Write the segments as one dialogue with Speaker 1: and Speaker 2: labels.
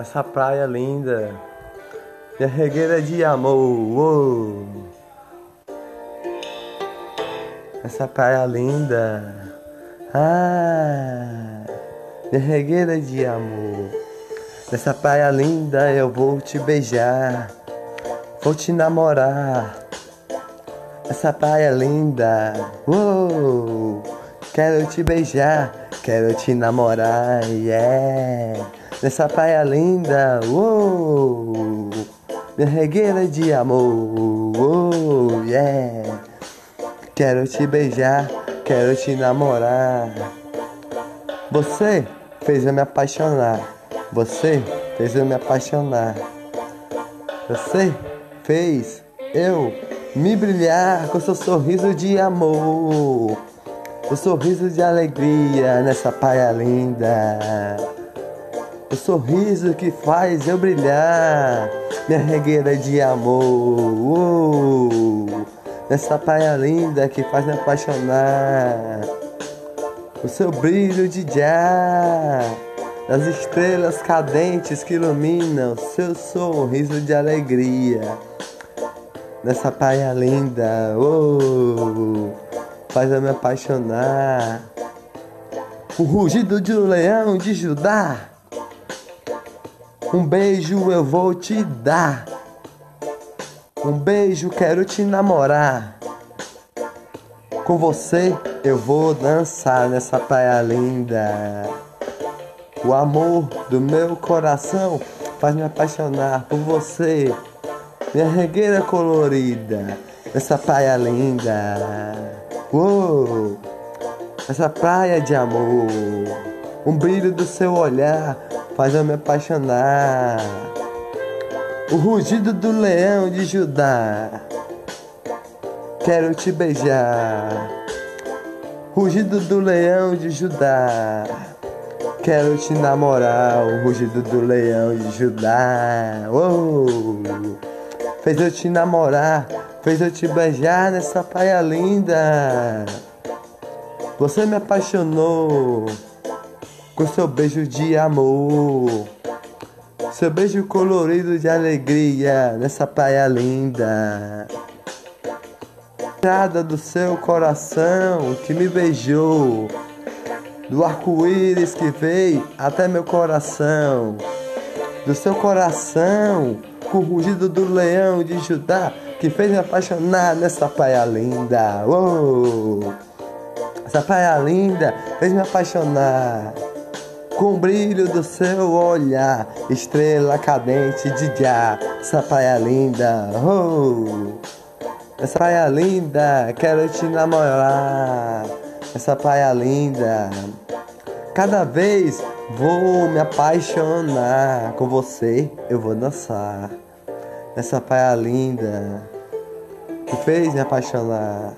Speaker 1: Essa praia linda, minha regueira de amor. Uou. Essa praia linda, ah, minha regueira de amor. Nessa praia linda eu vou te beijar, vou te namorar. Essa praia linda, uou, quero te beijar, quero te namorar, yeah. Nessa praia linda, uou, minha regueira de amor, uou, yeah. Quero te beijar, quero te namorar. Você fez eu me apaixonar. Você fez eu me apaixonar. Você fez eu me brilhar com seu sorriso de amor. O sorriso de alegria nessa praia linda. O sorriso que faz eu brilhar, minha regueira de amor. Uh, nessa praia linda que faz me apaixonar. O seu brilho de já, das estrelas cadentes que iluminam seu sorriso de alegria. Nessa praia linda, oh, faz eu me apaixonar. O rugido de um leão de Judá. Um beijo eu vou te dar. Um beijo quero te namorar. Com você eu vou dançar nessa praia linda. O amor do meu coração faz me apaixonar por você. Minha regueira colorida, essa praia linda. Uou, essa praia de amor. Um brilho do seu olhar faz eu me apaixonar. O rugido do leão de Judá. Quero te beijar. Rugido do leão de Judá. Quero te namorar. O rugido do leão de Judá. Oh, fez eu te namorar. Fez eu te beijar nessa praia linda. Você me apaixonou com seu beijo de amor. Seu beijo colorido de alegria nessa praia linda. Nada do seu coração que me beijou. Do arco-íris que veio até meu coração. Do seu coração, com o rugido do leão de Judá que fez me apaixonar nessa praia linda. Oh, essa praia linda fez me apaixonar com o brilho do seu olhar, estrela cadente de já, essa praia linda, oh, essa praia linda, quero te namorar, essa praia linda, cada vez vou me apaixonar, com você eu vou dançar, essa praia linda, que fez me apaixonar,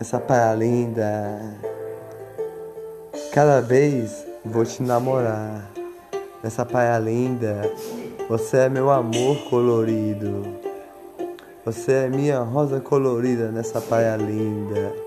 Speaker 1: essa praia linda, cada vez Vou te namorar. Nessa praia linda, você é meu amor colorido. Você é minha rosa colorida nessa praia linda.